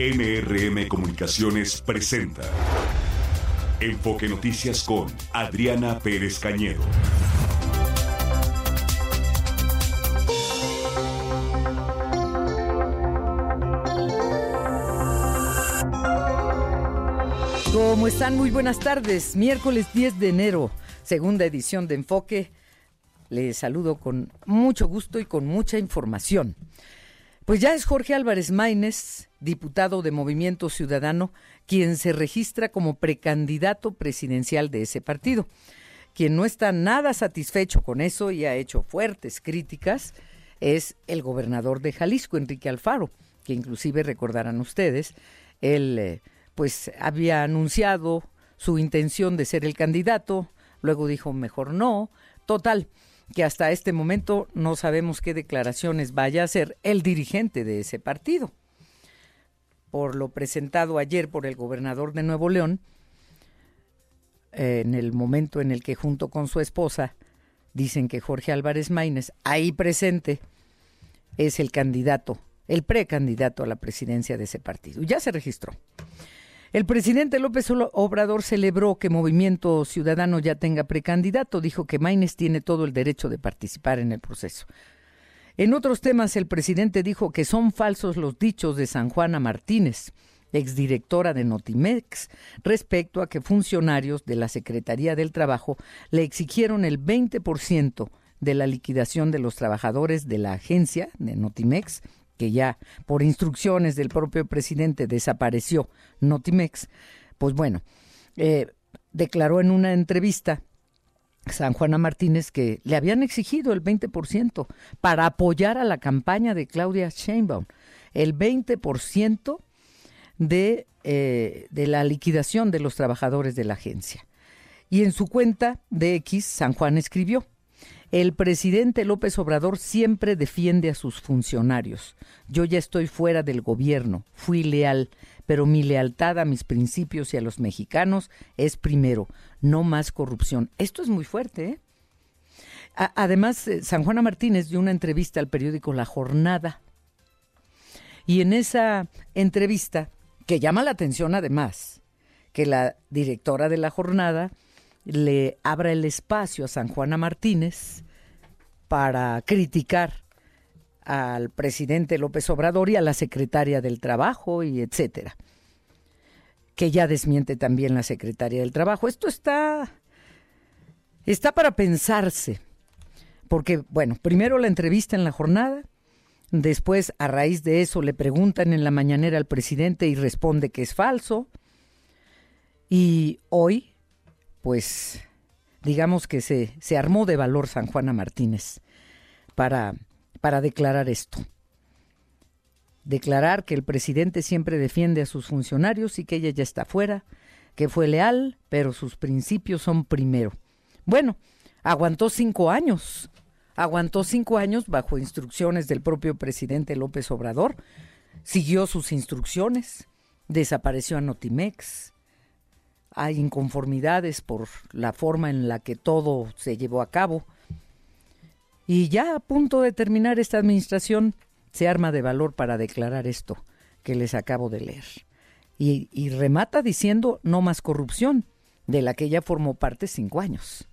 NRM Comunicaciones presenta Enfoque Noticias con Adriana Pérez Cañedo. ¿Cómo están? Muy buenas tardes. Miércoles 10 de enero, segunda edición de Enfoque. Les saludo con mucho gusto y con mucha información. Pues ya es Jorge Álvarez Maínez, diputado de Movimiento Ciudadano, quien se registra como precandidato presidencial de ese partido. Quien no está nada satisfecho con eso y ha hecho fuertes críticas es el gobernador de Jalisco, Enrique Alfaro, que inclusive recordarán ustedes, él eh, pues había anunciado su intención de ser el candidato, luego dijo mejor no, total, que hasta este momento no sabemos qué declaraciones vaya a hacer el dirigente de ese partido. Por lo presentado ayer por el gobernador de Nuevo León, en el momento en el que junto con su esposa dicen que Jorge Álvarez Maínez, ahí presente, es el candidato, el precandidato a la presidencia de ese partido. Ya se registró. El presidente López Obrador celebró que Movimiento Ciudadano ya tenga precandidato. Dijo que Maines tiene todo el derecho de participar en el proceso. En otros temas, el presidente dijo que son falsos los dichos de San Juana Martínez, exdirectora de Notimex, respecto a que funcionarios de la Secretaría del Trabajo le exigieron el 20% de la liquidación de los trabajadores de la agencia de Notimex que ya por instrucciones del propio presidente desapareció Notimex, pues bueno, eh, declaró en una entrevista San Juana Martínez que le habían exigido el 20% para apoyar a la campaña de Claudia Sheinbaum, el 20% de, eh, de la liquidación de los trabajadores de la agencia. Y en su cuenta de X, San Juan escribió, el presidente López Obrador siempre defiende a sus funcionarios. Yo ya estoy fuera del gobierno, fui leal, pero mi lealtad a mis principios y a los mexicanos es primero, no más corrupción. Esto es muy fuerte, ¿eh? Además, eh, San Juana Martínez dio una entrevista al periódico La Jornada. Y en esa entrevista, que llama la atención además, que la directora de La Jornada le abra el espacio a San Juana Martínez para criticar al presidente López Obrador y a la secretaria del Trabajo y etcétera. Que ya desmiente también la secretaria del Trabajo. Esto está está para pensarse. Porque bueno, primero la entrevista en la jornada, después a raíz de eso le preguntan en la mañanera al presidente y responde que es falso. Y hoy pues digamos que se, se armó de valor San Juana Martínez para, para declarar esto. Declarar que el presidente siempre defiende a sus funcionarios y que ella ya está fuera, que fue leal, pero sus principios son primero. Bueno, aguantó cinco años, aguantó cinco años bajo instrucciones del propio presidente López Obrador, siguió sus instrucciones, desapareció a Notimex, hay inconformidades por la forma en la que todo se llevó a cabo. Y ya a punto de terminar esta administración, se arma de valor para declarar esto que les acabo de leer. Y, remata diciendo no más corrupción, de la que ella formó parte cinco años.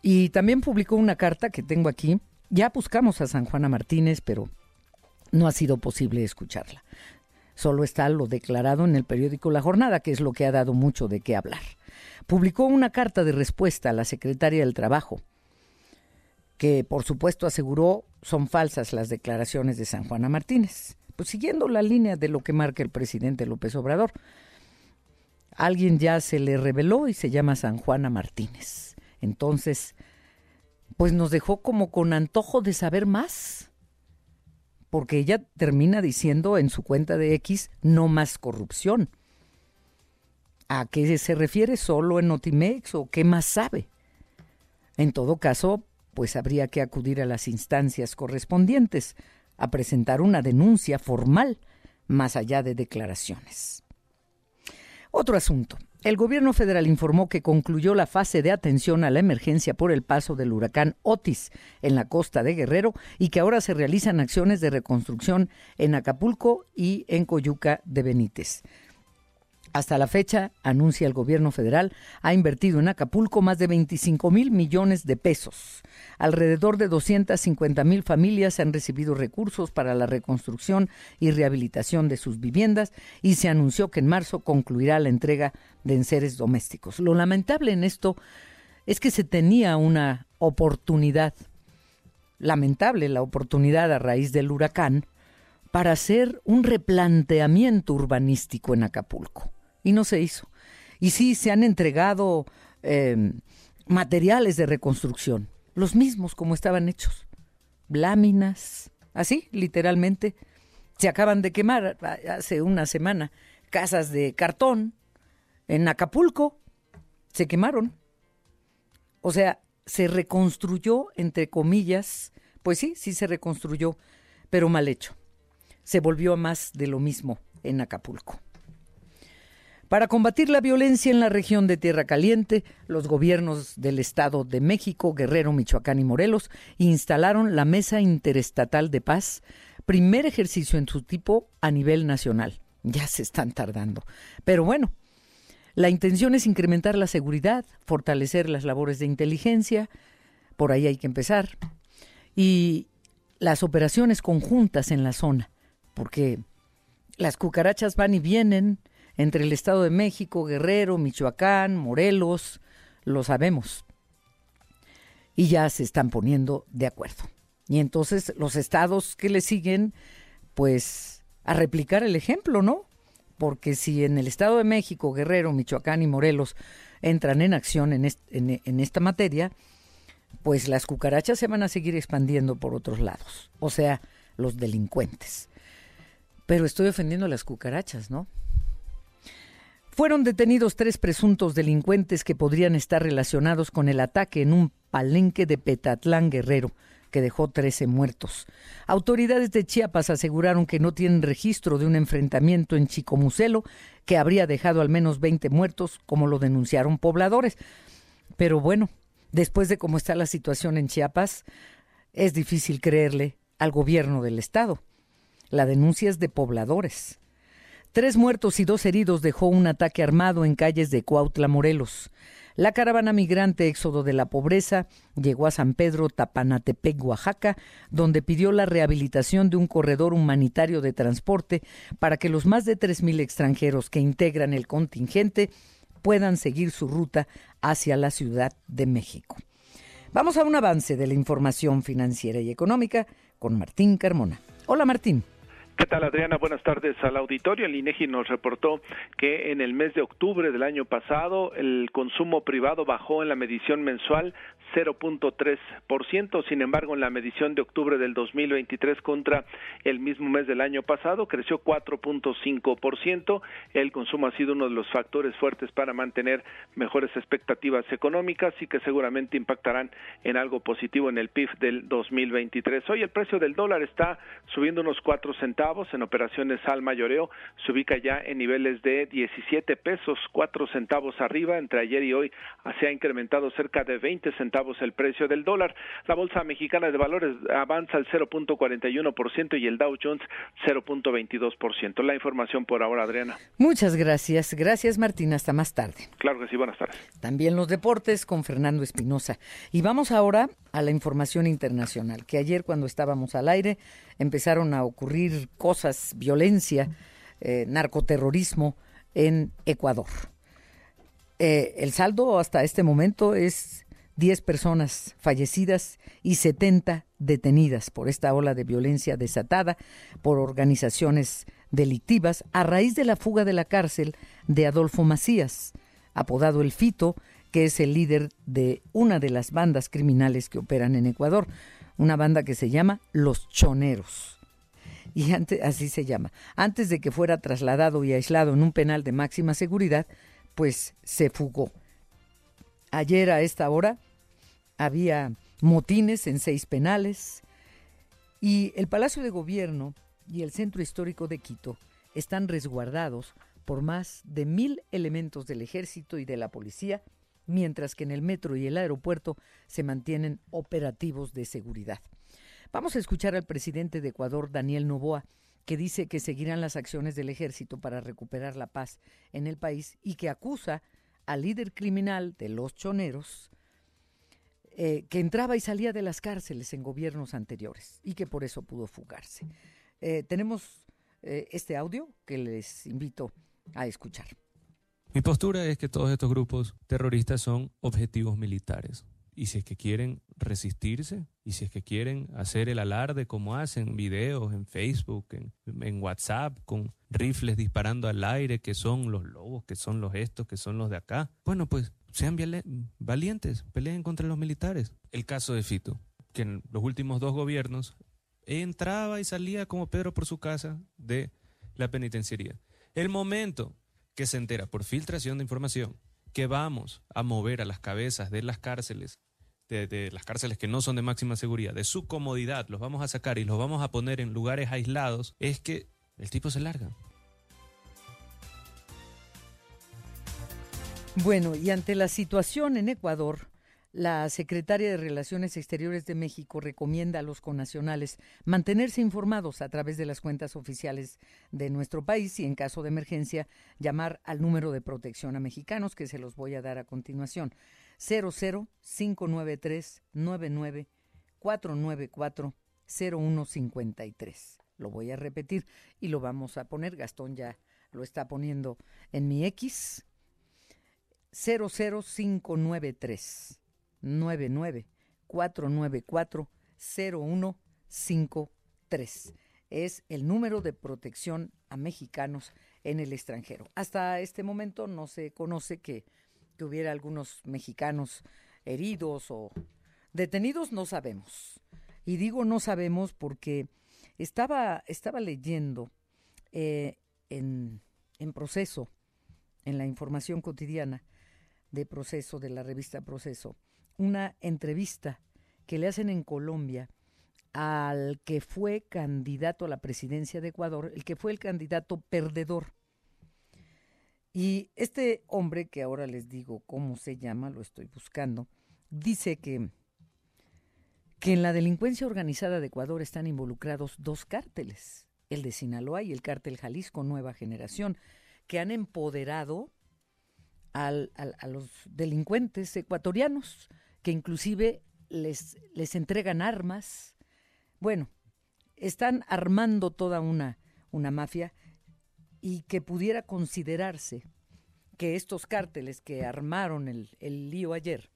Y también publicó una carta que tengo aquí. Ya buscamos a San Juana Martínez, pero no ha sido posible escucharla. Solo está lo declarado en el periódico La Jornada, que es lo que ha dado mucho de qué hablar. Publicó una carta de respuesta a la secretaria del Trabajo, que por supuesto aseguró son falsas las declaraciones de San Juana Martínez. Pues siguiendo la línea de lo que marca el presidente López Obrador. Alguien ya se le reveló y se llama San Juana Martínez. Entonces, pues nos dejó como con antojo de saber más porque ella termina diciendo en su cuenta de X no más corrupción. ¿A qué se refiere? ¿Solo en Notimex o qué más sabe? En todo caso, pues habría que acudir a las instancias correspondientes a presentar una denuncia formal más allá de declaraciones. Otro asunto. El gobierno federal informó que concluyó la fase de atención a la emergencia por el paso del huracán Otis en la costa de Guerrero y que ahora se realizan acciones de reconstrucción en Acapulco y en Coyuca de Benítez. Hasta la fecha, anuncia el gobierno federal, ha invertido en Acapulco más de 25 mil millones de pesos. Alrededor de 250 mil familias han recibido recursos para la reconstrucción y rehabilitación de sus viviendas y se anunció que en marzo concluirá la entrega de enseres domésticos. Lo lamentable en esto es que se tenía una oportunidad, lamentable la oportunidad a raíz del huracán, para hacer un replanteamiento urbanístico en Acapulco y no se hizo. Y sí, se han entregado eh, materiales de reconstrucción, los mismos como estaban hechos, láminas, así, literalmente. Se acaban de quemar hace una semana casas de cartón en Acapulco, se quemaron. O sea, se reconstruyó, entre comillas, pues sí, sí se reconstruyó, pero mal hecho. Se volvió a más de lo mismo en Acapulco. Para combatir la violencia en la región de Tierra Caliente, los gobiernos del Estado de México, Guerrero, Michoacán y Morelos instalaron la Mesa Interestatal de Paz, primer ejercicio en su tipo a nivel nacional. Ya se están tardando. Pero bueno, la intención es incrementar la seguridad, fortalecer las labores de inteligencia, por ahí hay que empezar, y las operaciones conjuntas en la zona, porque las cucarachas van y vienen, entre el Estado de México, Guerrero, Michoacán, Morelos, lo sabemos. Y ya se están poniendo de acuerdo. Y entonces los estados que le siguen, pues a replicar el ejemplo, ¿no? Porque si en el Estado de México, Guerrero, Michoacán y Morelos entran en acción en, en esta materia, pues las cucarachas se van a seguir expandiendo por otros lados, o sea, los delincuentes. Pero estoy ofendiendo a las cucarachas, ¿no? Fueron detenidos tres presuntos delincuentes que podrían estar relacionados con el ataque en un palenque de Petatlán Guerrero, que dejó 13 muertos. Autoridades de Chiapas aseguraron que no tienen registro de un enfrentamiento en Chicomucelo que habría dejado al menos 20 muertos, como lo denunciaron pobladores. Pero bueno, después de cómo está la situación en Chiapas, es difícil creerle al gobierno del estado. La denuncia es de pobladores. Tres muertos y dos heridos dejó un ataque armado en calles de Cuautla, Morelos. La caravana migrante Éxodo de la Pobreza llegó a San Pedro Tapanatepec, Oaxaca, donde pidió la rehabilitación de un corredor humanitario de transporte para que los más de 3.000 extranjeros que integran el contingente puedan seguir su ruta hacia la Ciudad de México. Vamos a un avance de la información financiera y económica con Martín Carmona. Hola Martín. ¿Qué tal, Adriana? Buenas tardes al auditorio. El INEGI nos reportó que en el mes de octubre del año pasado el consumo privado bajó en la medición mensual 0.3%. Sin embargo, en la medición de octubre del 2023 contra el mismo mes del año pasado creció 4.5%. El consumo ha sido uno de los factores fuertes para mantener mejores expectativas económicas y que seguramente impactarán en algo positivo en el PIB del 2023. Hoy el precio del dólar está subiendo unos 4 centavos en operaciones al mayoreo se ubica ya en niveles de 17 pesos 4 centavos arriba. Entre ayer y hoy se ha incrementado cerca de 20 centavos el precio del dólar. La Bolsa Mexicana de Valores avanza al 0.41% y el Dow Jones 0.22%. La información por ahora, Adriana. Muchas gracias. Gracias, Martín. Hasta más tarde. Claro que sí. Buenas tardes. También los deportes con Fernando Espinosa. Y vamos ahora a la información internacional, que ayer cuando estábamos al aire empezaron a ocurrir cosas, violencia, eh, narcoterrorismo en Ecuador. Eh, el saldo hasta este momento es 10 personas fallecidas y 70 detenidas por esta ola de violencia desatada por organizaciones delictivas a raíz de la fuga de la cárcel de Adolfo Macías, apodado el Fito, que es el líder de una de las bandas criminales que operan en Ecuador, una banda que se llama Los Choneros. Y antes, así se llama. Antes de que fuera trasladado y aislado en un penal de máxima seguridad, pues se fugó. Ayer a esta hora había motines en seis penales y el Palacio de Gobierno y el Centro Histórico de Quito están resguardados por más de mil elementos del ejército y de la policía, mientras que en el metro y el aeropuerto se mantienen operativos de seguridad. Vamos a escuchar al presidente de Ecuador, Daniel Novoa, que dice que seguirán las acciones del ejército para recuperar la paz en el país y que acusa al líder criminal de los choneros, eh, que entraba y salía de las cárceles en gobiernos anteriores y que por eso pudo fugarse. Eh, tenemos eh, este audio que les invito a escuchar. Mi postura es que todos estos grupos terroristas son objetivos militares. Y si es que quieren resistirse, y si es que quieren hacer el alarde como hacen videos en Facebook, en, WhatsApp, con rifles disparando al aire, que son los lobos, que son los estos, que son los de acá, bueno, pues sean valientes, peleen contra los militares. El caso de Fito, que en los últimos dos gobiernos entraba y salía como Pedro por su casa de la penitenciaría. El momento que se entera por filtración de información que vamos a mover a las cabezas de las cárceles, de, las cárceles que no son de máxima seguridad, de su comodidad, los vamos a sacar y los vamos a poner en lugares aislados, es que el tipo se larga. Bueno, y ante la situación en Ecuador, la secretaria de Relaciones Exteriores de México recomienda a los conacionales mantenerse informados a través de las cuentas oficiales de nuestro país y, en caso de emergencia, llamar al número de protección a mexicanos que se los voy a dar a continuación. 00593 99 494 0153. Lo voy a repetir y lo vamos a poner. Gastón ya lo está poniendo en mi X. 00593 99 494 0153. Es el número de protección a mexicanos en el extranjero. Hasta este momento no se conoce que, hubiera algunos mexicanos heridos o detenidos, no sabemos. Y digo no sabemos porque estaba, estaba leyendo eh, en, en proceso, en la información cotidiana de proceso, de la revista Proceso, una entrevista que le hacen en Colombia al que fue candidato a la presidencia de Ecuador, el que fue el candidato perdedor. Y este hombre, que ahora les digo cómo se llama, lo estoy buscando, dice que, que en la delincuencia organizada de Ecuador están involucrados dos cárteles, el de Sinaloa y el cártel Jalisco Nueva Generación, que han empoderado al, a los delincuentes ecuatorianos que inclusive les, les entregan armas. Bueno, están armando toda una, una mafia y que pudiera considerarse que estos cárteles que armaron el, el lío ayer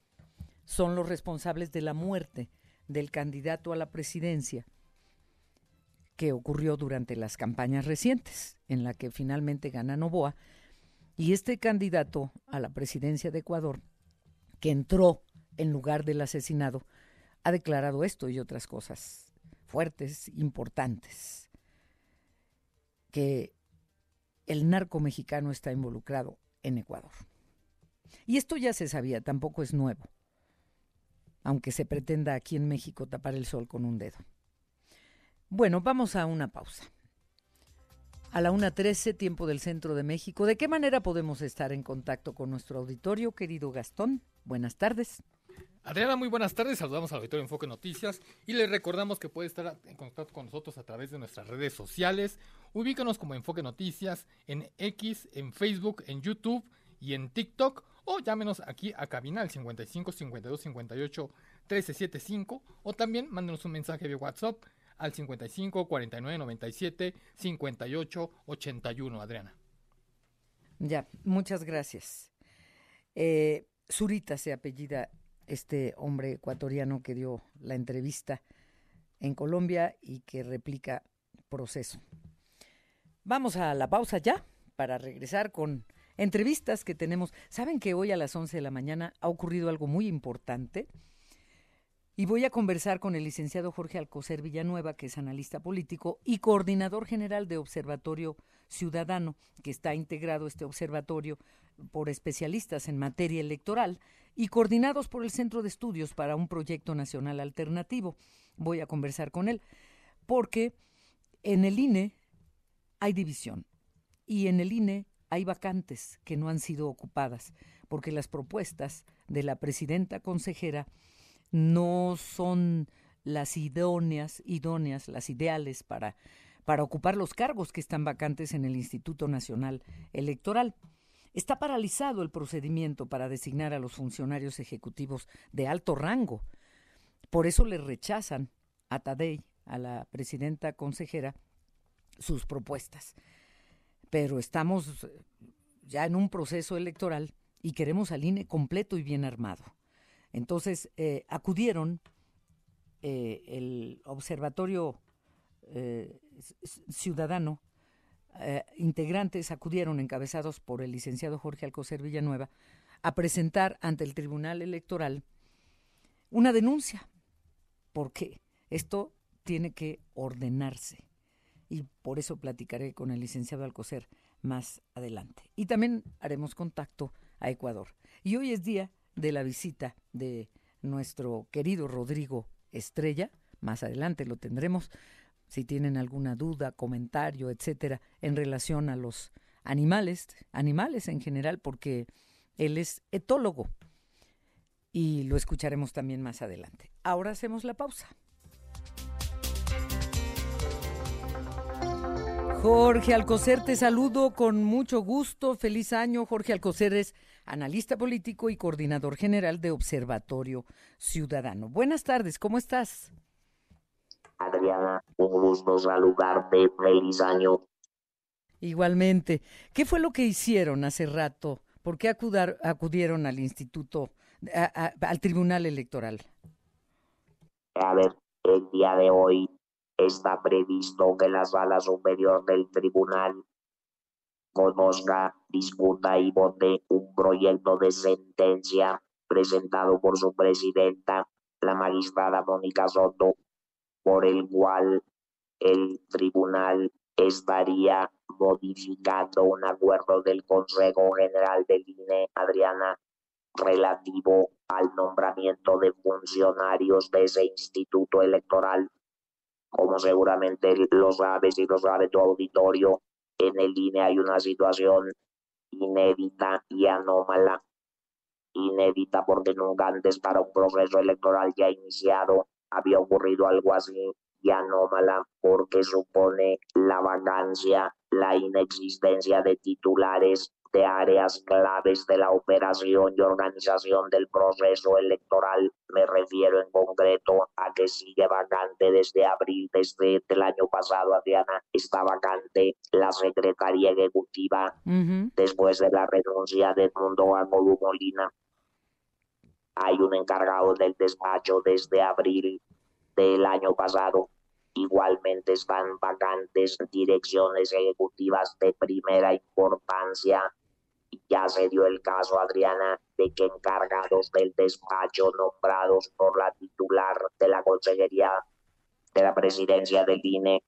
son los responsables de la muerte del candidato a la presidencia que ocurrió durante las campañas recientes, en la que finalmente gana Novoa, y este candidato a la presidencia de Ecuador, que entró en lugar del asesinado, ha declarado esto y otras cosas fuertes, importantes, que el narco mexicano está involucrado en Ecuador. Y esto ya se sabía, tampoco es nuevo, aunque se pretenda aquí en México tapar el sol con un dedo. Bueno, vamos a una pausa. A la 1.13, tiempo del centro de México. ¿De qué manera podemos estar en contacto con nuestro auditorio, querido Gastón? Buenas tardes. Adriana, muy buenas tardes. Saludamos al auditorio Enfoque Noticias y le recordamos que puede estar en contacto con nosotros a través de nuestras redes sociales. Ubícanos como Enfoque Noticias en X, en Facebook, en YouTube y en TikTok o llámenos aquí a cabina 55 52 58 1375 o también mándenos un mensaje de WhatsApp al 55 49 97 58 81, Adriana. Ya, muchas gracias. Eh, se apellida este hombre ecuatoriano que dio la entrevista en Colombia y que replica proceso. Vamos a la pausa ya para regresar con entrevistas que tenemos. Saben que hoy a las 11 de la mañana ha ocurrido algo muy importante y voy a conversar con el licenciado Jorge Alcocer Villanueva, que es analista político y coordinador general de Observatorio Ciudadano, que está integrado este observatorio por especialistas en materia electoral y coordinados por el Centro de Estudios para un proyecto nacional alternativo. Voy a conversar con él porque en el INE hay división y en el INE hay vacantes que no han sido ocupadas, porque las propuestas de la presidenta consejera no son las idóneas, idóneas, las ideales para, para ocupar los cargos que están vacantes en el Instituto Nacional Electoral. Está paralizado el procedimiento para designar a los funcionarios ejecutivos de alto rango. Por eso le rechazan a Tadei, a la presidenta consejera, sus propuestas. Pero estamos ya en un proceso electoral y queremos al INE completo y bien armado. Entonces eh, acudieron eh, el Observatorio eh, Ciudadano, integrantes acudieron encabezados por el licenciado Jorge Alcocer Villanueva a presentar ante el Tribunal Electoral una denuncia, porque esto tiene que ordenarse y por eso platicaré con el licenciado Alcocer más adelante. Y también haremos contacto a Ecuador. Y hoy es día de la visita de nuestro querido Rodrigo Estrella. Más adelante lo tendremos. Si tienen alguna duda, comentario, etcétera, en relación a los animales, animales en general, porque él es etólogo. Y lo escucharemos también más adelante. Ahora hacemos la pausa. Jorge Alcocer, te saludo con mucho gusto. Feliz año. Jorge Alcocer es analista político y coordinador general de Observatorio Ciudadano. Buenas tardes, ¿cómo estás? Adriana, un gusto saludarte. Feliz año. Igualmente. ¿Qué fue lo que hicieron hace rato? ¿Por qué acudieron al instituto, al tribunal electoral? A ver, el día de hoy está previsto que la sala superior del tribunal conozca, discuta y vote un proyecto de sentencia presentado por su presidenta, la magistrada Mónica Soto, por el cual el tribunal estaría modificando un acuerdo del Consejo General del INE, Adriana, relativo al nombramiento de funcionarios de ese instituto electoral. Como seguramente lo sabes y lo sabe tu auditorio, en el INE hay una situación inédita y anómala. Inédita porque nunca antes para un proceso electoral ya iniciado había ocurrido algo así y anómala porque supone la vacancia, la inexistencia de titulares de áreas claves de la operación y organización del proceso electoral. Me refiero en concreto a que sigue vacante desde abril, desde el año pasado, Adriana, está vacante la Secretaría Ejecutiva después de la renuncia de Mundo Agodu Molina. Hay un encargado del despacho desde abril del año pasado Igualmente están vacantes direcciones ejecutivas de primera importancia. Ya se dio el caso, Adriana, de que encargados del despacho nombrados por la titular de la Consejería de la Presidencia del INE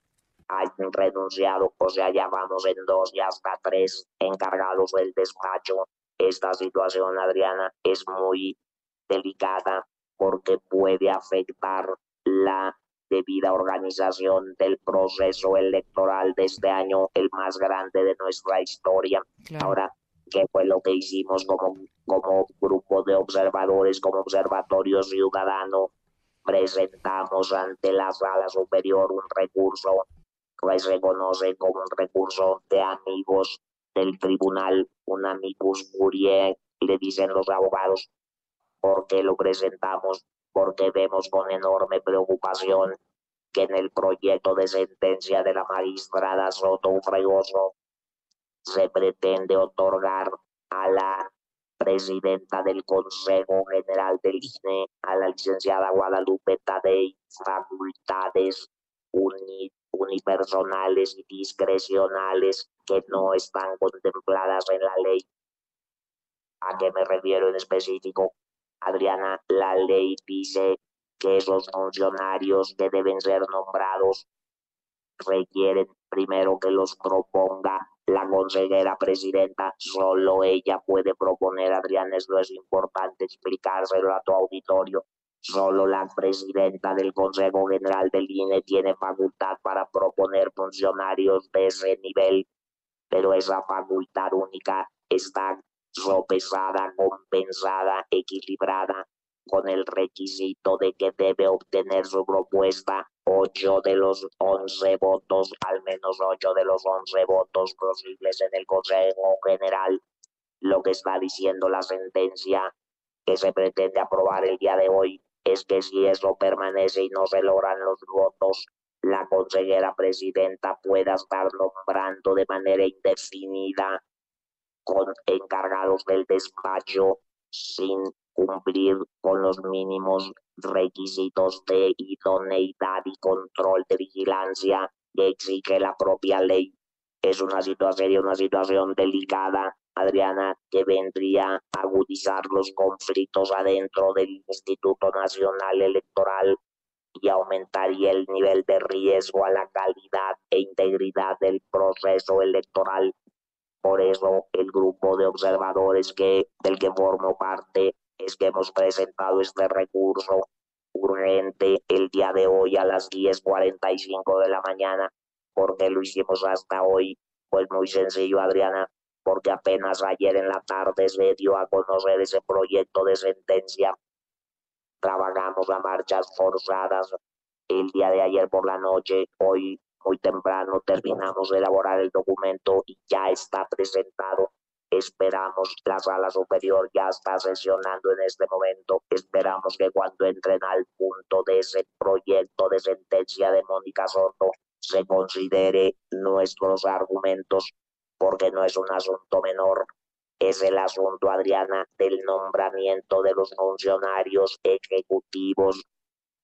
hayan renunciado, o sea, ya vamos en dos y hasta tres encargados del despacho. Esta situación, Adriana, es muy delicada porque puede afectar la debida organización del proceso electoral de este año, el más grande de nuestra historia. Ahora, ¿qué fue lo que hicimos como, como grupo de observadores, como observatorio ciudadano? Presentamos ante la sala superior un recurso que se reconoce como un recurso de amigos del tribunal, un amicus curiae, le dicen los abogados, porque lo presentamos porque vemos con enorme preocupación que en el proyecto de sentencia de la magistrada Soto Fregoso se pretende otorgar a la presidenta del Consejo General del INE, a la licenciada Guadalupe Tadei, facultades unipersonales y discrecionales que no están contempladas en la ley. ¿A qué me refiero en específico? Adriana, la ley dice que esos funcionarios que deben ser nombrados requieren primero que los proponga la consejera presidenta, solo ella puede proponer, Adrián, esto es importante explicárselo a tu auditorio, solo la presidenta del Consejo General del INE tiene facultad para proponer funcionarios de ese nivel pero esa facultad única está sopesada, compensada, equilibrada con el requisito de que debe obtener su propuesta ocho de los once votos, al menos ocho de los once votos posibles en el Consejo General. Lo que está diciendo la sentencia que se pretende aprobar el día de hoy es que si eso permanece y no se logran los votos, la consejera presidenta pueda estar nombrando de manera indefinida con encargados del despacho sin cumplir con los mínimos requisitos de idoneidad y control de vigilancia que exige la propia ley. Es una situación, una situación delicada, Adriana, que vendría a agudizar los conflictos adentro del Instituto Nacional Electoral y aumentaría el nivel de riesgo a la calidad e integridad del proceso electoral. Por eso el grupo de observadores que, del que formo parte es que hemos presentado este recurso urgente el día de hoy a las 10.45 de la mañana. porque lo hicimos hasta hoy? Pues muy sencillo, Adriana, porque apenas ayer en la tarde se dio a conocer ese proyecto de sentencia. Trabajamos a marchas forzadas el día de ayer por la noche, hoy muy temprano terminamos de elaborar el documento y ya está presentado Esperamos, la sala superior ya está sesionando en este momento. Esperamos que cuando entren al punto de ese proyecto de sentencia de Mónica Soto se considere nuestros argumentos, porque no es un asunto menor. Es el asunto, Adriana, del nombramiento de los funcionarios ejecutivos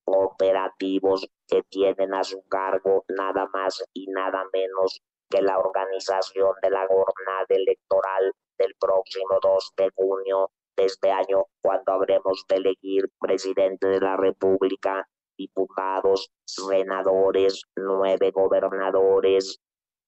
operativos que tienen a su cargo nada más y nada menos que la organización de la jornada electoral del próximo 2 de junio de este año, cuando habremos de elegir presidente de la República, diputados, senadores, nueve gobernadores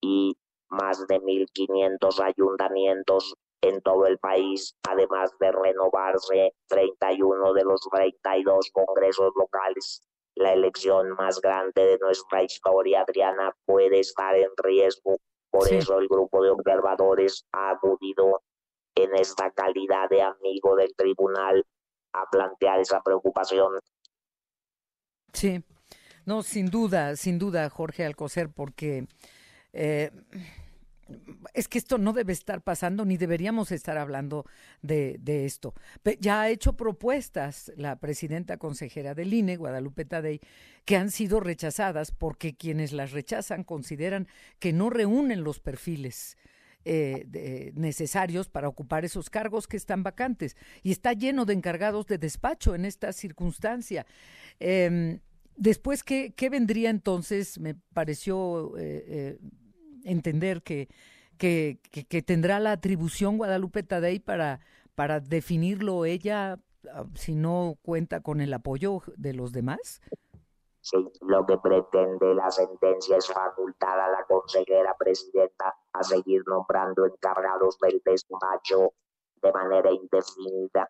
y más de 1.500 ayuntamientos en todo el país, además de renovarse 31 de los 32 congresos locales. La elección más grande de nuestra historia, Adriana, puede estar en riesgo. Por eso el grupo de observadores ha acudido en esta calidad de amigo del tribunal a plantear esa preocupación. Sí, no, sin duda, sin duda, Jorge Alcocer, porque eh, es que esto no debe estar pasando, ni deberíamos estar hablando de, esto. Ya ha hecho propuestas la presidenta consejera del INE, Guadalupe Tadei, que han sido rechazadas porque quienes las rechazan consideran que no reúnen los perfiles. Eh, necesarios para ocupar esos cargos que están vacantes. Y está lleno de encargados de despacho en esta circunstancia. Em, después, ¿qué, ¿qué, vendría entonces? Me pareció eh, eh, entender que, que, que, tendrá la atribución Guadalupe Tadei para, para definirlo ella ah, si no cuenta con el apoyo de los demás? Sí, lo que pretende la sentencia es facultar a la consejera presidenta a seguir nombrando encargados del despacho de manera indefinida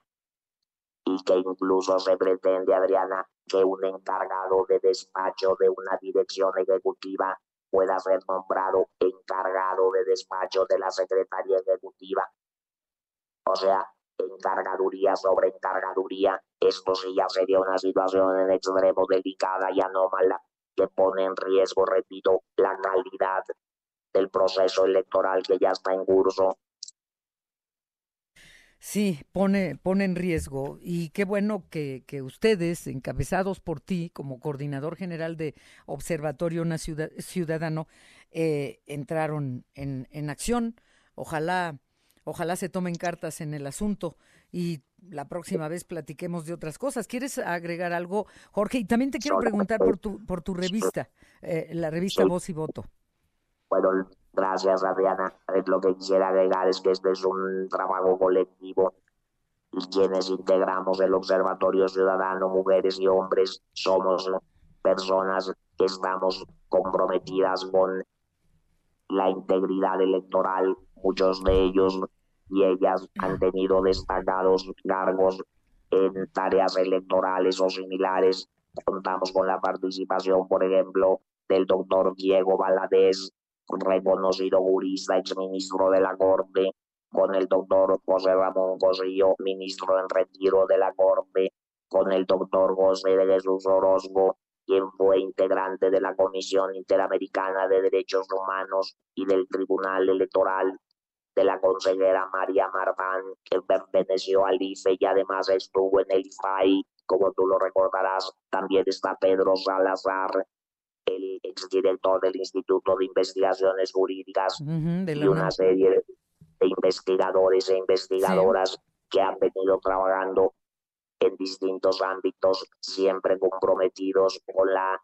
y que incluso se pretende, Adriana, que un encargado de despacho de una dirección ejecutiva pueda ser nombrado encargado de despacho de la Secretaría Ejecutiva. O sea, encargaduría sobre encargaduría. Esto sí ya sería una situación en extremo delicada y anómala que pone en riesgo, repito, la calidad del proceso electoral que ya está en curso Sí, pone, pone en riesgo. Y qué bueno que, que, ustedes, encabezados por ti como coordinador general de Observatorio Ciudadano, eh, entraron en, en acción. Ojalá, ojalá se tomen cartas en el asunto y la próxima vez platiquemos de otras cosas. ¿Quieres agregar algo, Jorge? Y también te quiero preguntar por tu, por tu revista, eh, la revista Voz y Voto. Bueno, Gracias, Adriana. Lo que quisiera agregar es que este es un trabajo colectivo y quienes integramos el Observatorio Ciudadano, mujeres y hombres, somos personas que estamos comprometidas con la integridad electoral. Muchos de ellos y ellas han tenido destacados cargos en tareas electorales o similares. Contamos con la participación, por ejemplo, del doctor Diego Valadez, reconocido jurista, exministro de la Corte, con el doctor José Ramón Cosillo, ministro en retiro de la Corte, con el doctor José de Jesús Orozco, quien fue integrante de la Comisión Interamericana de Derechos Humanos y del Tribunal Electoral, de la consejera María Marván, que perteneció al IFE y además estuvo en el IFAI, como tú lo recordarás, también está Pedro Salazar, el exdirector del Instituto de Investigaciones Jurídicas y una serie de, investigadores e investigadoras que han venido trabajando en distintos ámbitos, siempre comprometidos con la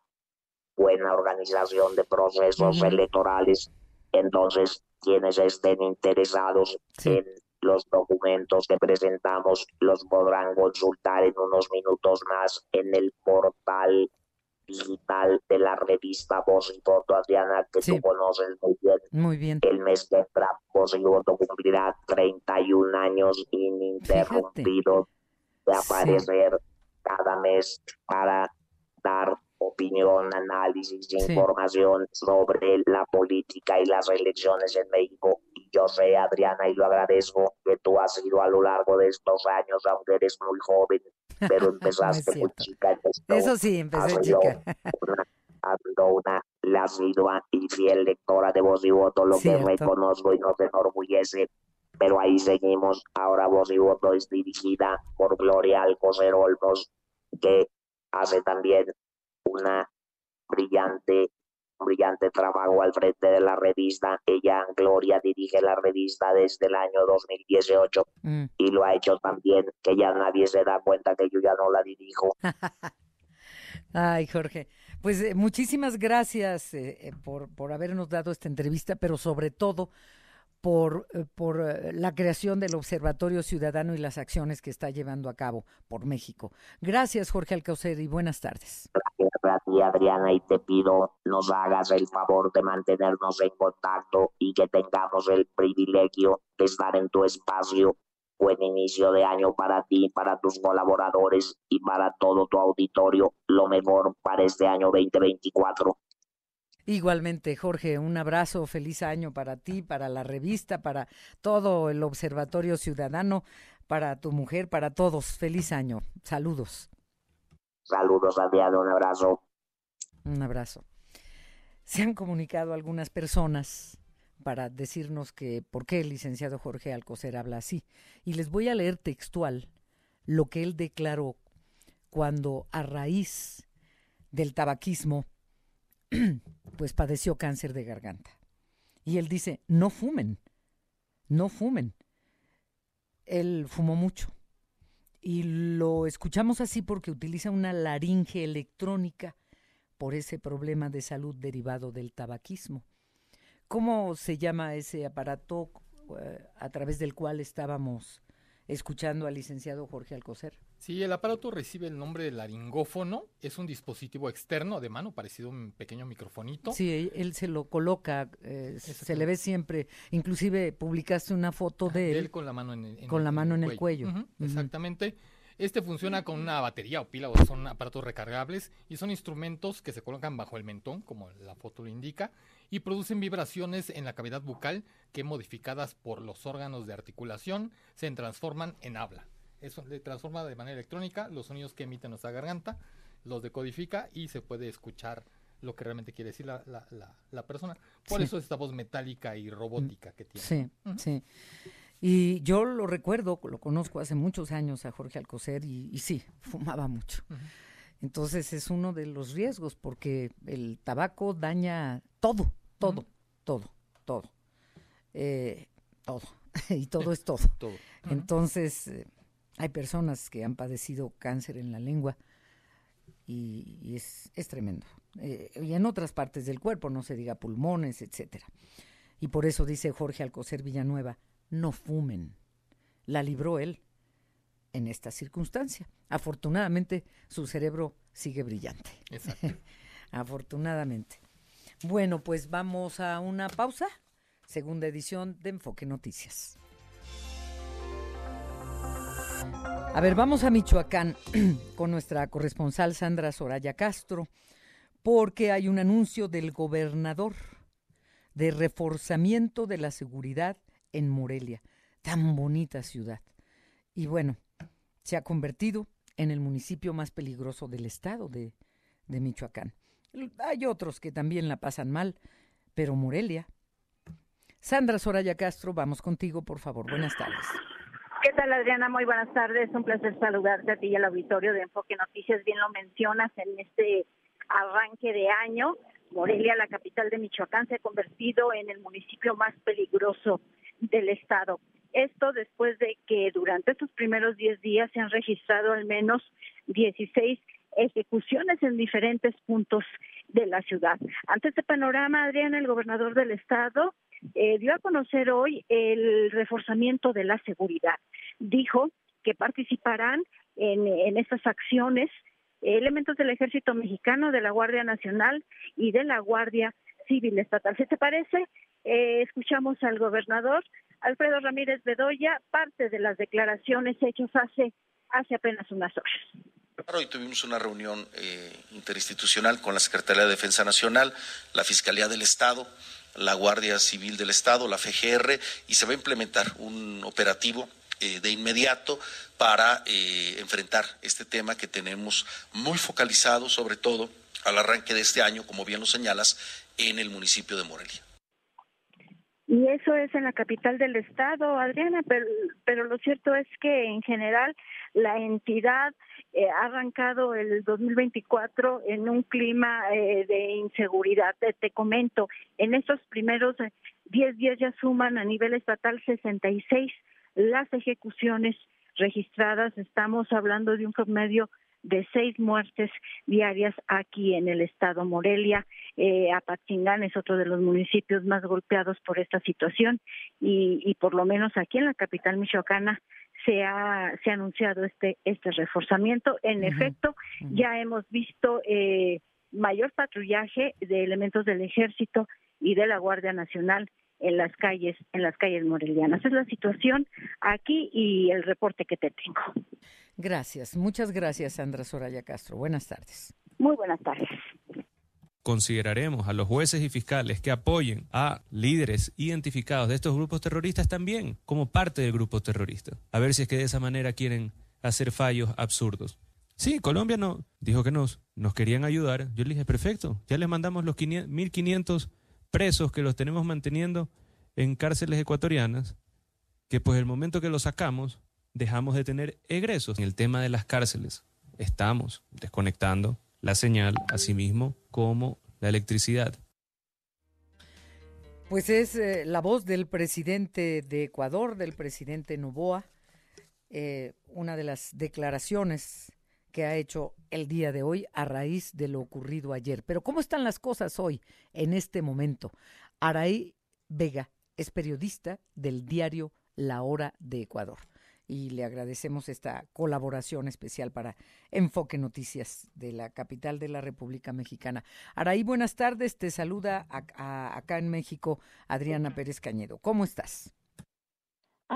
buena organización de procesos electorales. Entonces, quienes estén interesados en los documentos que presentamos los podrán consultar en unos minutos más en el portal digital de la revista Voz y Voto, Adriana, que tú conoces muy bien. Muy bien. El mes que entra, Voz y Voto cumplirá 31 años ininterrumpidos de aparecer cada mes para dar opinión, análisis, información sobre la política y las elecciones en México. Y yo sé, Adriana, y lo agradezco, que tú has sido a lo largo de estos años, aunque eres muy joven, pero empezaste muy chica. Eso sí, empecé chica. Una, una la asidua y fiel lectora de voz y voto, lo que reconozco y nos enorgullece pero ahí seguimos. Ahora Voz y Voto es dirigida por Gloria Alcocer Olmos, que hace también una brillante, brillante trabajo al frente de la revista. Ella, Gloria, dirige la revista desde el año 2018 mm. y lo ha hecho también, que ya nadie se da cuenta que yo ya no la dirijo. Ay, Jorge. Pues eh, muchísimas gracias eh, eh, por, por habernos dado esta entrevista, pero sobre todo por, eh, por eh, la creación del Observatorio Ciudadano y las acciones que está llevando a cabo por México. Gracias, Jorge Alcaucer, y buenas tardes. Gracias a ti, Adriana, y te pido nos hagas el favor de mantenernos en contacto y que tengamos el privilegio de estar en tu espacio. Buen inicio de año para ti, para tus colaboradores y para todo tu auditorio. Lo mejor para este año 2024. Igualmente, Jorge, un abrazo, feliz año para ti, para la revista, para todo el Observatorio Ciudadano, para tu mujer, para todos. Feliz año. Saludos. Saludos, Adriano, un abrazo. Un abrazo. Se han comunicado algunas personas para decirnos que por qué el licenciado Jorge Alcocer habla así. Y les voy a leer textual lo que él declaró cuando a raíz del tabaquismo pues padeció cáncer de garganta. Y él dice, no fumen, no fumen. Él fumó mucho. Y lo escuchamos así porque utiliza una laringe electrónica por ese problema de salud derivado del tabaquismo. ¿Cómo se llama ese aparato eh, a través del cual estábamos escuchando al licenciado Jorge Alcocer? Sí, el aparato recibe el nombre de laringófono. Es un dispositivo externo de mano, parecido a un pequeño microfonito. Sí, él se lo coloca, eh, se le ve siempre. Inclusive publicaste una foto de, él, con la mano en, con la mano en el cuello. Exactamente. Este funciona con una batería o pila, o son aparatos recargables y son instrumentos que se colocan bajo el mentón, como la foto lo indica, y producen vibraciones en la cavidad bucal que modificadas por los órganos de articulación se transforman en habla. Eso le transforma de manera electrónica los sonidos que emite nuestra garganta, los decodifica y se puede escuchar lo que realmente quiere decir la, la, la, persona. Por eso es esta voz metálica y robótica que tiene. Sí, sí. Y yo lo recuerdo, lo conozco hace muchos años a Jorge Alcocer y, sí, fumaba mucho. Entonces es uno de los riesgos porque el tabaco daña todo, todo, todo, todo. Eh, todo. y todo es todo. todo. Entonces, eh, hay personas que han padecido cáncer en la lengua y, es, es, tremendo. Eh, y en otras partes del cuerpo, no se diga pulmones, etcétera. Y por eso dice Jorge Alcocer Villanueva, no fumen. La libró él en esta circunstancia. Afortunadamente, su cerebro sigue brillante. Afortunadamente. Bueno, pues vamos a una pausa. Segunda edición de Enfoque Noticias. A ver, vamos a Michoacán con nuestra corresponsal Sandra Soraya Castro, porque hay un anuncio del gobernador de reforzamiento de la seguridad en Morelia, tan bonita ciudad. Y bueno, se ha convertido en el municipio más peligroso del estado de, de Michoacán. Hay otros que también la pasan mal, pero Morelia. Sandra Soraya Castro, vamos contigo, por favor. Buenas tardes. ¿Qué tal, Adriana? Muy buenas tardes. Un placer saludarte a ti y al auditorio de Enfoque Noticias. Bien lo mencionas en este arranque de año. Morelia, la capital de Michoacán, se ha convertido en el municipio más peligroso del estado. Esto después de que durante estos primeros 10 días se han registrado al menos 16 ejecuciones en diferentes puntos de la ciudad. Ante este panorama, Adriana, el gobernador del estado, eh, dio a conocer hoy el reforzamiento de la seguridad. Dijo que participarán en, en estas acciones elementos del ejército mexicano, de la Guardia Nacional y de la Guardia Civil Estatal. ¿Se te parece? Eh, escuchamos al gobernador Alfredo Ramírez Bedoya, parte de las declaraciones hechas hace, hace apenas unas horas. Hoy tuvimos una reunión eh, interinstitucional con la Secretaría de Defensa Nacional, la Fiscalía del Estado, la Guardia Civil del Estado, la FGR, y se va a implementar un operativo eh, de inmediato para eh, enfrentar este tema que tenemos muy focalizado, sobre todo al arranque de este año, como bien lo señalas, en el municipio de Morelia. Y eso es en la capital del estado, Adriana, pero, pero lo cierto es que en general la entidad eh, ha arrancado el 2024 en un clima eh, de inseguridad. Te, comento, en estos primeros 10 eh, días ya suman a nivel estatal 66 las ejecuciones registradas. Estamos hablando de un promedio de seis muertes diarias aquí en el estado Morelia. Eh, Apatzingán es otro de los municipios más golpeados por esta situación y, y por lo menos aquí en la capital michoacana se ha, se ha anunciado este, este reforzamiento. En efecto, ya hemos visto eh, mayor patrullaje de elementos del ejército y de la Guardia Nacional en las calles, en las calles morelianas. Es la situación aquí y el reporte que te tengo. Gracias, muchas gracias Sandra Soraya Castro. Buenas tardes. Muy buenas tardes. Consideraremos a los jueces y fiscales que apoyen a líderes identificados de estos grupos terroristas también como parte del grupo terrorista. A ver si es que de esa manera quieren hacer fallos absurdos. Sí, Colombia no, dijo que nos, nos querían ayudar. Yo le dije, perfecto, ya les mandamos los 1.500 presos que los tenemos manteniendo en cárceles ecuatorianas, que pues el momento que los sacamos, dejamos de tener egresos. En el tema de las cárceles, estamos desconectando la señal, así mismo como la electricidad. Pues es eh, la voz del presidente de Ecuador, del presidente Novoa, eh, una de las declaraciones que ha hecho el día de hoy a raíz de lo ocurrido ayer. Pero ¿cómo están las cosas hoy, en este momento? Araí Vega es periodista del diario La Hora de Ecuador y le agradecemos esta colaboración especial para Enfoque Noticias de la capital de la República Mexicana. Araí, buenas tardes. Te saluda acá en México Adriana Pérez Cañedo. ¿Cómo estás?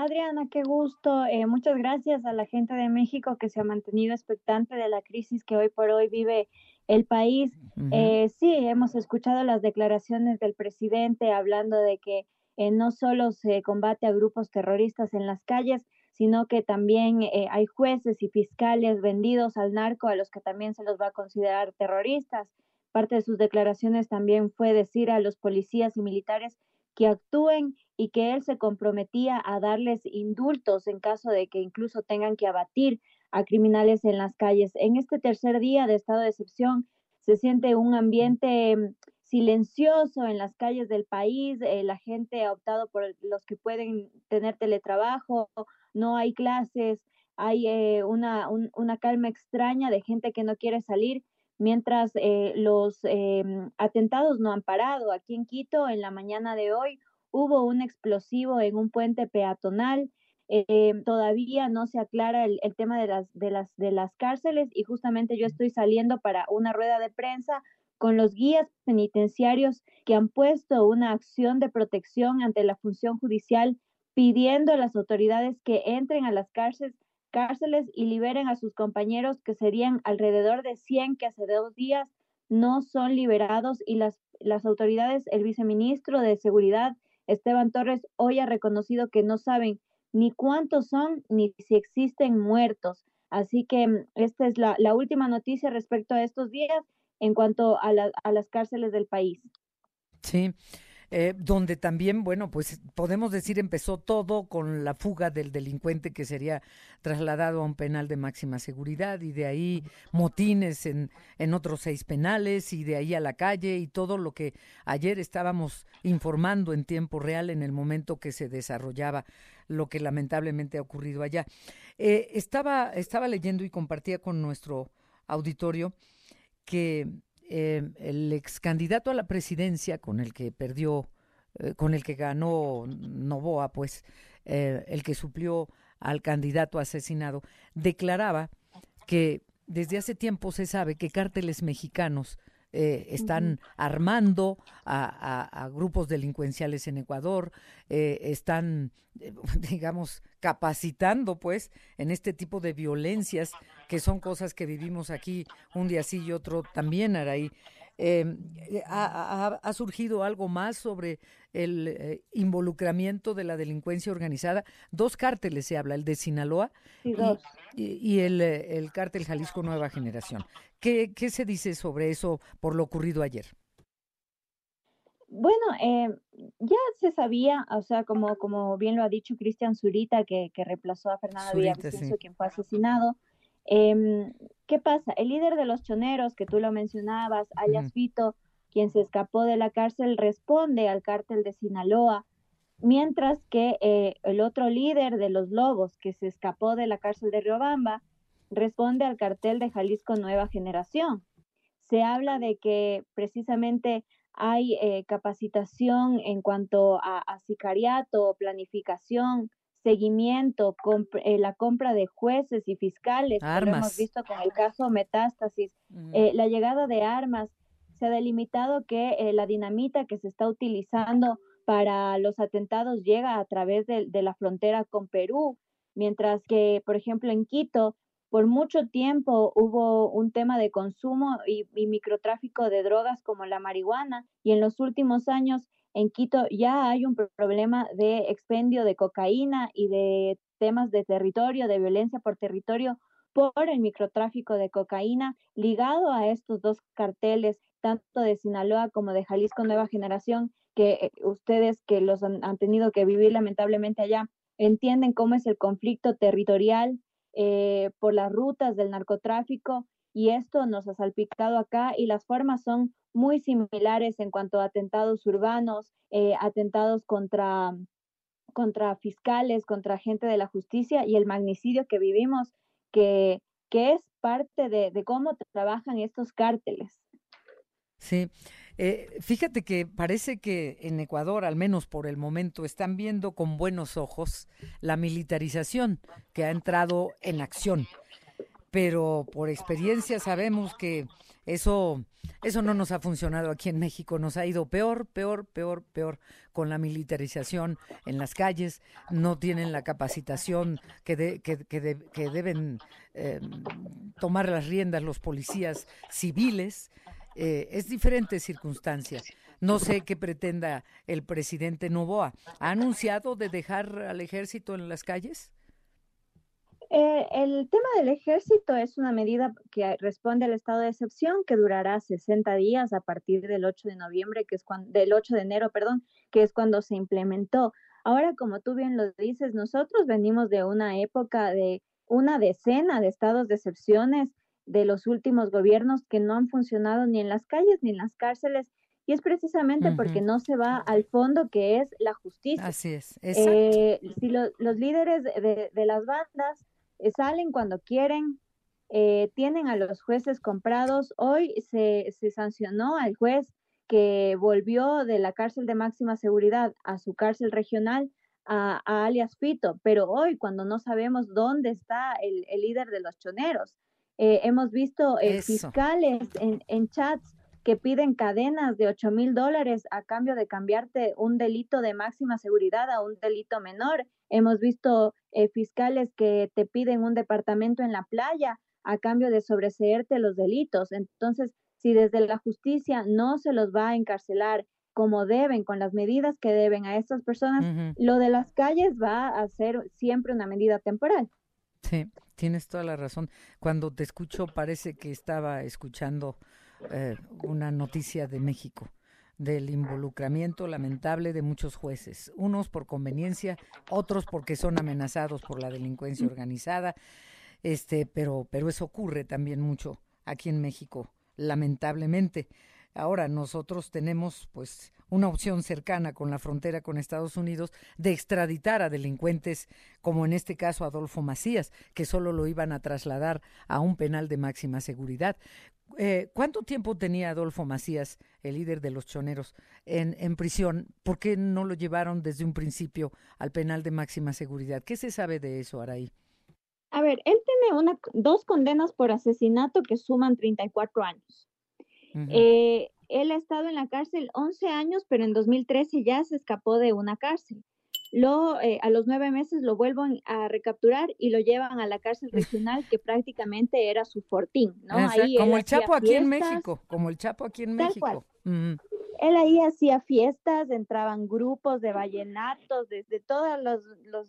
Adriana, qué gusto. Eh, muchas gracias a la gente de México que se ha mantenido expectante de la crisis que hoy por hoy vive el país. Eh, sí, hemos escuchado las declaraciones del presidente hablando de que eh, no solo se combate a grupos terroristas en las calles, sino que también hay jueces y fiscales vendidos al narco a los que también se los va a considerar terroristas. Parte de sus declaraciones también fue decir a los policías y militares que actúen y que él se comprometía a darles indultos en caso de que incluso tengan que abatir a criminales en las calles. En este tercer día de estado de excepción se siente un ambiente mm, silencioso en las calles del país, eh, la gente ha optado por los que pueden tener teletrabajo, no hay clases, hay eh, una, una calma extraña de gente que no quiere salir mientras eh, los em, atentados no han parado. Aquí en Quito, en la mañana de hoy, hubo un explosivo en un puente peatonal. Em, todavía no se aclara el, tema de las, de, las, de las cárceles y justamente yo estoy saliendo para una rueda de prensa con los guías penitenciarios que han puesto una acción de protección ante la función judicial pidiendo a las autoridades que entren a las cárceles cárceles y liberen a sus compañeros, que serían alrededor de 100 que hace dos días no son liberados y las las autoridades, el viceministro de Seguridad, Esteban Torres, hoy ha reconocido que no saben ni cuántos son ni si existen muertos. Así que mm, esta es la, última noticia respecto a estos días en cuanto a, a las cárceles del país. Sí, eh, donde también, bueno, pues podemos decir empezó todo con la fuga del delincuente que sería trasladado a un penal de máxima seguridad y de ahí motines en, en otros seis penales y de ahí a la calle y todo lo que ayer estábamos informando en tiempo real en el momento que se desarrollaba lo que lamentablemente ha ocurrido allá. Eh, estaba, estaba leyendo y compartía con nuestro auditorio que eh, el ex candidato a la presidencia con el que perdió, eh, con el que ganó Novoa, pues eh, el que suplió al candidato asesinado, declaraba que desde hace tiempo se sabe que cárteles mexicanos eh, están armando a, grupos delincuenciales en Ecuador, eh, están, eh, digamos, capacitando, pues, en este tipo de violencias, que son cosas que vivimos aquí un día sí y otro también, Araí. Em, eh, ha, surgido algo más sobre el eh, involucramiento de la delincuencia organizada. Dos cárteles se habla, el de Sinaloa y, el, eh, el, cártel Jalisco Nueva Generación. ¿Qué, ¿Qué, se dice sobre eso por lo ocurrido ayer? Bueno, eh, ya se sabía, o sea, como, como bien lo ha dicho Cristian Zurita, que, que reemplazó a Fernanda Villavicencio, quien fue asesinado, Em, ¿Qué pasa? El líder de los choneros, que tú lo mencionabas, alias Fito, quien se escapó de la cárcel, responde al cártel de Sinaloa, mientras que eh, el otro líder de los lobos, que se escapó de la cárcel de Riobamba, responde al cartel de Jalisco Nueva Generación. Se habla de que precisamente hay eh, capacitación en cuanto a, a sicariato, planificación, seguimiento, eh, la compra de jueces y fiscales, lo hemos visto con el caso Metástasis, eh, la llegada de armas, se ha delimitado que eh, la dinamita que se está utilizando para los atentados llega a través de, la frontera con Perú, mientras que, por ejemplo, en Quito, por mucho tiempo hubo un tema de consumo y, y microtráfico de drogas como la marihuana, y en los últimos años en Quito ya hay un problema de expendio de cocaína y de temas de territorio, de violencia por territorio por el microtráfico de cocaína ligado a estos dos carteles, tanto de Sinaloa como de Jalisco Nueva Generación, que eh, ustedes que los han, tenido que vivir lamentablemente allá, entienden cómo es el conflicto territorial eh, por las rutas del narcotráfico y esto nos ha salpicado acá y las formas son muy similares en cuanto a atentados urbanos, eh, atentados contra, contra fiscales, contra gente de la justicia y el magnicidio que vivimos, que, que es parte de, cómo trabajan estos cárteles. Sí, eh, fíjate que parece que en Ecuador, al menos por el momento, están viendo con buenos ojos la militarización que ha entrado en acción. Pero por experiencia sabemos que eso, eso no nos ha funcionado aquí en México, nos ha ido peor, peor, peor, peor con la militarización en las calles, no tienen la capacitación que, que, que, deben eh, tomar las riendas los policías civiles. Eh, es diferente circunstancia. No sé qué pretenda el presidente Novoa. ¿Ha anunciado de dejar al ejército en las calles? Eh, el tema del ejército es una medida que responde al estado de excepción que durará 60 días a partir del 8 de noviembre, que es cuando, del 8 de enero, perdón, que es cuando se implementó. Ahora, como tú bien lo dices, nosotros venimos de una época de una decena de estados de excepciones de los últimos gobiernos que no han funcionado ni en las calles ni en las cárceles y es precisamente porque no se va al fondo que es la justicia. Así es. Eh, si los líderes de, de, las bandas eh, salen cuando quieren, eh, tienen a los jueces comprados. Hoy se, se sancionó al juez que volvió de la cárcel de máxima seguridad a su cárcel regional a, alias Fito, pero hoy cuando no sabemos dónde está el, líder de los choneros, eh, hemos visto fiscales en, en, chats que piden cadenas de 8 mil dólares a cambio de cambiarte un delito de máxima seguridad a un delito menor. Hemos visto eh, fiscales que te piden un departamento en la playa a cambio de sobreseerte los delitos. Entonces, si desde la justicia no se los va a encarcelar como deben, con las medidas que deben a estas personas, lo de las calles va a ser siempre una medida temporal. Tienes toda la razón. Cuando te escucho parece que estaba escuchando eh, una noticia de México del involucramiento lamentable de muchos jueces, unos por conveniencia, otros porque son amenazados por la delincuencia organizada, este, pero, pero eso ocurre también mucho aquí en México, lamentablemente. Ahora nosotros tenemos pues una opción cercana con la frontera con Estados Unidos de extraditar a delincuentes como en este caso Adolfo Macías, que solo lo iban a trasladar a un penal de máxima seguridad. Eh, ¿Cuánto tiempo tenía Adolfo Macías, el líder de los choneros, en, en prisión? ¿Por qué no lo llevaron desde un principio al penal de máxima seguridad? ¿Qué se sabe de eso, Araí? A ver, él tiene una, dos condenas por asesinato que suman 34 años. Eh, él ha estado en la cárcel 11 años, pero en 2013 ya se escapó de una cárcel. Lo, eh, a los nueve meses lo vuelven a recapturar y lo llevan a la cárcel regional que prácticamente era su fortín, ¿no? como el Chapo aquí en México, como el Chapo aquí en México. Él ahí hacía fiestas, entraban grupos de vallenatos, desde todos los, los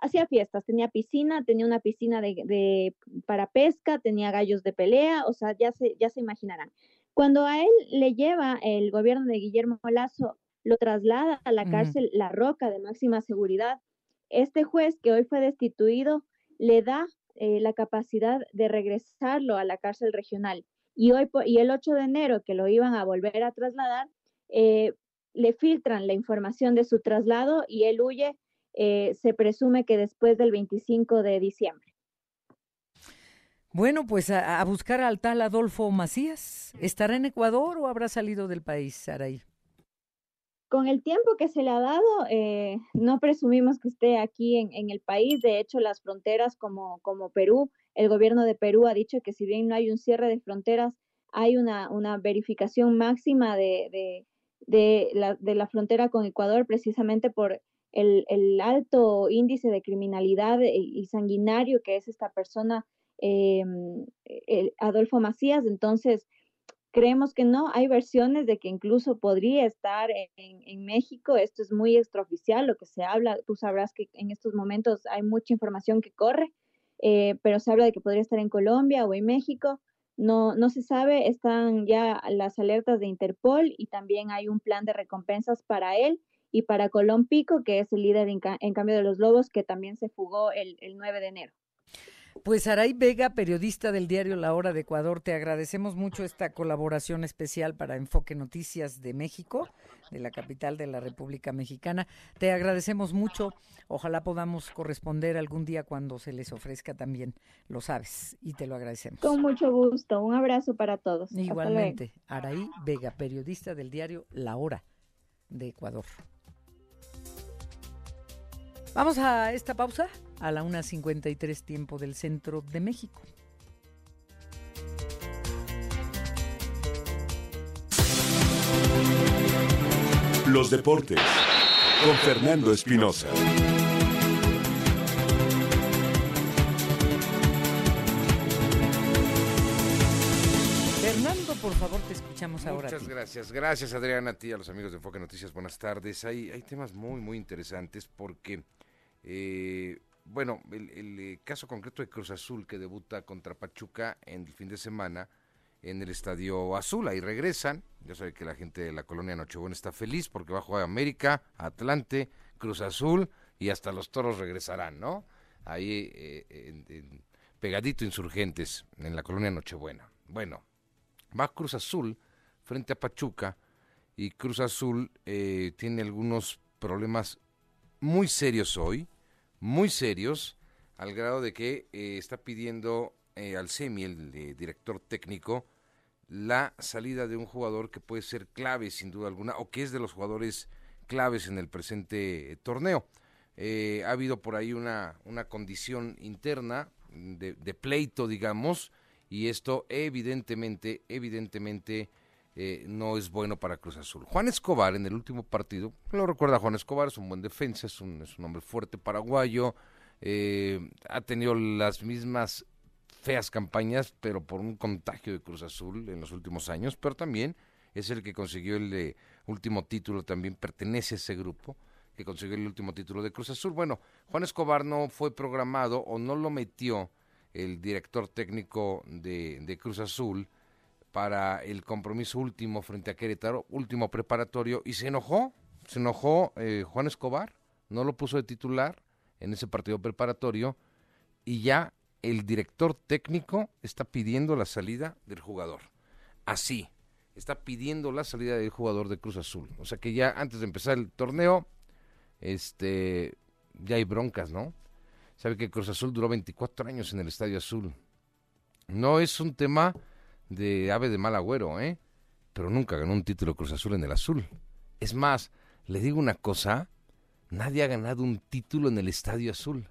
hacía fiestas, tenía piscina, tenía una piscina de, de, para pesca, tenía gallos de pelea, o sea, ya se, ya se imaginarán. Cuando a él le lleva el gobierno de Guillermo Lazo, lo traslada a la cárcel La Roca de máxima seguridad, este juez que hoy fue destituido le da eh, la capacidad de regresarlo a la cárcel regional. Y, hoy, y el 8 de enero, que lo iban a volver a trasladar, eh, le filtran la información de su traslado y él huye eh, se presume que después del 25 de diciembre. Bueno, pues a, buscar al tal Adolfo Macías. ¿Estará en Ecuador o habrá salido del país, Saraí? Con el tiempo que se le ha dado, eh, no presumimos que esté aquí en, el país. De hecho, las fronteras como, como Perú, el gobierno de Perú ha dicho que si bien no hay un cierre de fronteras, hay una, una verificación máxima de, de, la, de la frontera con Ecuador precisamente por el, alto índice de criminalidad y sanguinario que es esta persona, eh, Adolfo Macías. Entonces, creemos que no. Hay versiones de que incluso podría estar en, México. Esto es muy extraoficial, lo que se habla. Tú sabrás que en estos momentos hay mucha información que corre, eh, pero se habla de que podría estar en Colombia o en México. No, no se sabe, están ya las alertas de Interpol y también hay un plan de recompensas para él y para Colón Pico, que es el líder en, cambio de los Lobos, que también se fugó el, el 9 de enero. Pues Aray Vega, periodista del diario La Hora de Ecuador, te agradecemos mucho esta colaboración especial para Enfoque Noticias de México, de la capital de la República Mexicana. Te agradecemos mucho. Ojalá podamos corresponder algún día cuando se les ofrezca también, lo sabes, y te lo agradecemos. Con mucho gusto. Un abrazo para todos. Igualmente, Araí Vega, periodista del diario La Hora de Ecuador. Vamos a esta pausa a la 1.53 tiempo del centro de México. Los deportes con Fernando Espinosa. Fernando, por favor, te escuchamos ahora. Muchas gracias. Gracias, Adriana, a ti, a los amigos de Enfoque Noticias. Buenas tardes. Hay, hay temas muy, muy interesantes porque eh, bueno, el, eh, caso concreto de Cruz Azul que debuta contra Pachuca en el fin de semana en el Estadio Azul, ahí regresan. Ya sabe que la gente de la colonia Nochebuena está feliz porque va a jugar América, Atlante, Cruz Azul y hasta los toros regresarán, ¿no? Ahí eh, pegadito insurgentes en la colonia Nochebuena. Bueno, va Cruz Azul frente a Pachuca y Cruz Azul eh, tiene algunos problemas muy serios hoy, muy serios, al grado de que eh, está pidiendo eh, al SEMI, el director técnico, la salida de un jugador que puede ser clave sin duda alguna, o que es de los jugadores claves en el presente eh, torneo. ha habido por ahí una, una condición interna de, de pleito, digamos, y esto evidentemente, evidentemente eh, no es bueno para Cruz Azul. Juan Escobar en el último partido, lo recuerda Juan Escobar, es un buen defensa, es un, hombre fuerte paraguayo, eh, ha tenido las mismas feas campañas, pero por un contagio de Cruz Azul en los últimos años, pero también es el que consiguió el último título, también pertenece a ese grupo que consiguió el último título de Cruz Azul. Bueno, Juan Escobar no fue programado o no lo metió el director técnico de Cruz Azul para el compromiso último frente a Querétaro, último preparatorio, y se enojó, se enojó eh, Juan Escobar, no lo puso de titular en ese partido preparatorio, y ya el director técnico está pidiendo la salida del jugador. Así, está pidiendo la salida del jugador de Cruz Azul. O sea que ya antes de empezar el torneo, este, ya hay broncas, ¿no? Sabe que Cruz Azul duró 24 años en el Estadio Azul. No es un tema de ave de mal agüero, ¿eh? Pero nunca ganó un título Cruz Azul en el azul. Es más, le digo una cosa, nadie ha ganado un título en el Estadio Azul.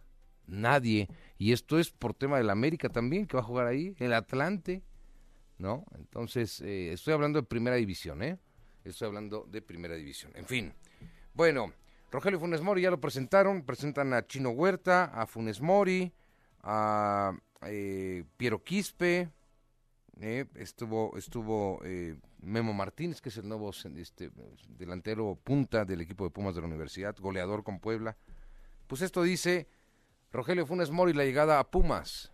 Nadie. Y esto es por tema del América también, que va a jugar ahí, el Atlante, ¿no? Entonces, eh, estoy hablando de primera división, ¿eh? Estoy hablando de primera división. En fin. Bueno, Rogelio Funes Mori ya lo presentaron. Presentan a Chino Huerta, a Funes Mori, a eh, Piero Quispe, eh, estuvo estuvo eh, Memo Martínez, que es el nuevo este, delantero punta del equipo de Pumas de la Universidad, goleador con Puebla. Pues esto dice Rogelio Funes Mori, la llegada a Pumas.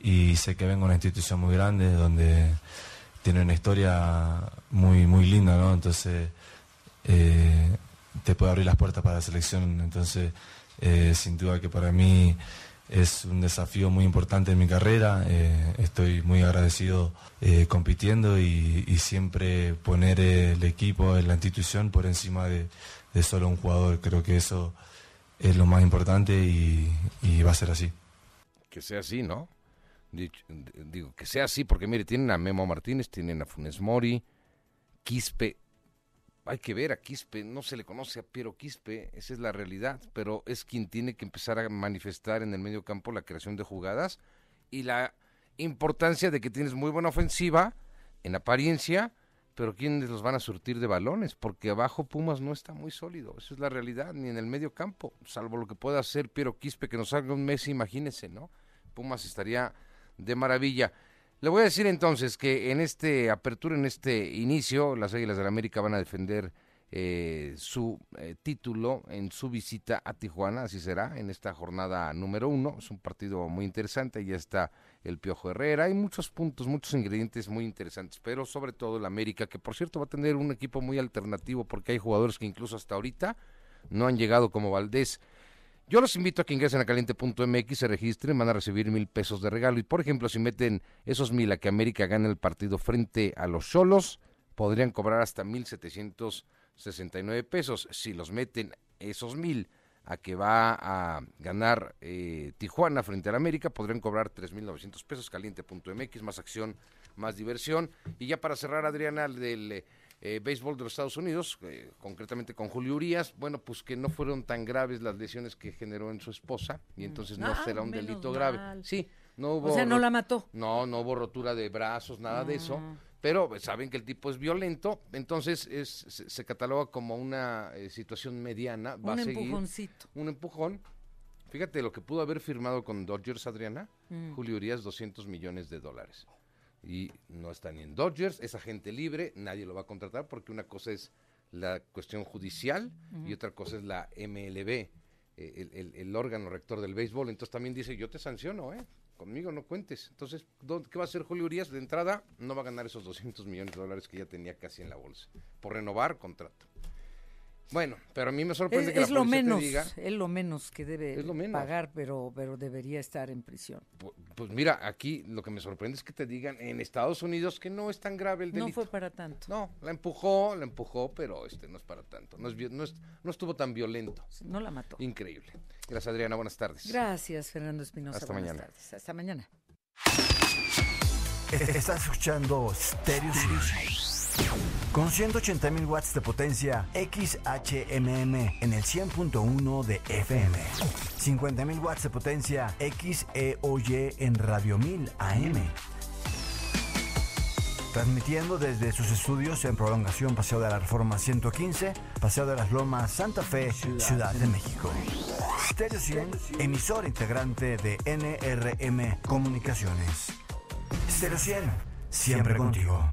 Y sé que vengo a una institución muy grande donde tiene una historia muy, muy linda, ¿no? Entonces, eh, te puede abrir las puertas para la selección. Entonces, sin duda que para mí es un desafío muy importante en mi carrera. Eh, estoy muy agradecido eh, compitiendo y, siempre poner el equipo, la institución por encima de, solo un jugador. Creo que eso es lo más importante y, va a ser así. Que sea así, ¿no? Digo, que sea así porque mire, tienen a Memo Martínez, tienen a Funes Mori, Quispe, hay que ver a Quispe, no se le conoce a Piero Quispe, esa es la realidad, pero es quien tiene que empezar a manifestar en el medio campo la creación de jugadas y la importancia de que tienes muy buena ofensiva en apariencia, pero ¿quiénes los van a surtir de balones? Porque abajo Pumas no está muy sólido, esa es la realidad, ni en el medio campo, salvo lo que pueda hacer Piero Quispe, que nos salga un mes, imagínese, ¿no? Pumas estaría de maravilla. Le voy a decir entonces que en este apertura, en este inicio, las Águilas del la América van a defender eh, su eh, título en su visita a Tijuana, así será, en esta jornada número uno. Es un partido muy interesante, ya está el Piojo Herrera, hay muchos puntos, muchos ingredientes muy interesantes, pero sobre todo el América, que por cierto va a tener un equipo muy alternativo porque hay jugadores que incluso hasta ahorita no han llegado como Valdés yo los invito a que ingresen a caliente.mx, se registren, van a recibir mil pesos de regalo. Y por ejemplo, si meten esos mil a que América gane el partido frente a los Cholos, podrían cobrar hasta mil setecientos sesenta y nueve pesos. Si los meten esos mil a que va a ganar eh, Tijuana frente al América, podrían cobrar tres mil novecientos pesos. Caliente.mx, más acción, más diversión. Y ya para cerrar, Adriana, del eh, béisbol de los Estados Unidos, eh, concretamente con Julio Urias, bueno, pues que no fueron tan graves las lesiones que generó en su esposa y entonces no ah, será un delito grave. Sí, no hubo... O sea, no la mató. No, no hubo rotura de brazos, nada de eso, pero saben que el tipo es violento, entonces es, se, cataloga como una eh, situación mediana. Va un a seguir empujoncito. Un empujón. Fíjate lo que pudo haber firmado con Dodgers, Adriana, mm. Julio Urias, 200 millones de dólares y no está ni en Dodgers, es agente libre, nadie lo va a contratar porque una cosa es la cuestión judicial y otra cosa es la MLB, eh, el, el, órgano rector del béisbol. Entonces también dice, yo te sanciono, ¿eh? conmigo no cuentes. Entonces, ¿qué va a hacer Julio Urias? De entrada, no va a ganar esos 200 millones de dólares que ya tenía casi en la bolsa, por renovar contrato. Bueno, pero a mí me sorprende que la lo menos, diga, es lo menos que debe pagar, pero pero debería estar en prisión. Pues, mira, aquí lo que me sorprende es que te digan en Estados Unidos que no es tan grave el delito. No fue para tanto. No, la empujó, la empujó, pero este no es para tanto. No, es, no, no estuvo tan violento. No la mató. Increíble. Gracias, Adriana. Buenas tardes. Gracias, Fernando Espinosa. Hasta buenas mañana. Tardes. Hasta mañana. Estás escuchando Stereo con 180 mil watts de potencia XHMM en el 100.1 de FM. 50 mil watts de potencia XEOY en Radio 1000 AM. Transmitiendo desde sus estudios en prolongación Paseo de la Reforma 115, Paseo de las Lomas, Santa Fe, Ciudad de México. Stereo 100, emisor integrante de NRM Comunicaciones. Stereo 100, siempre contigo.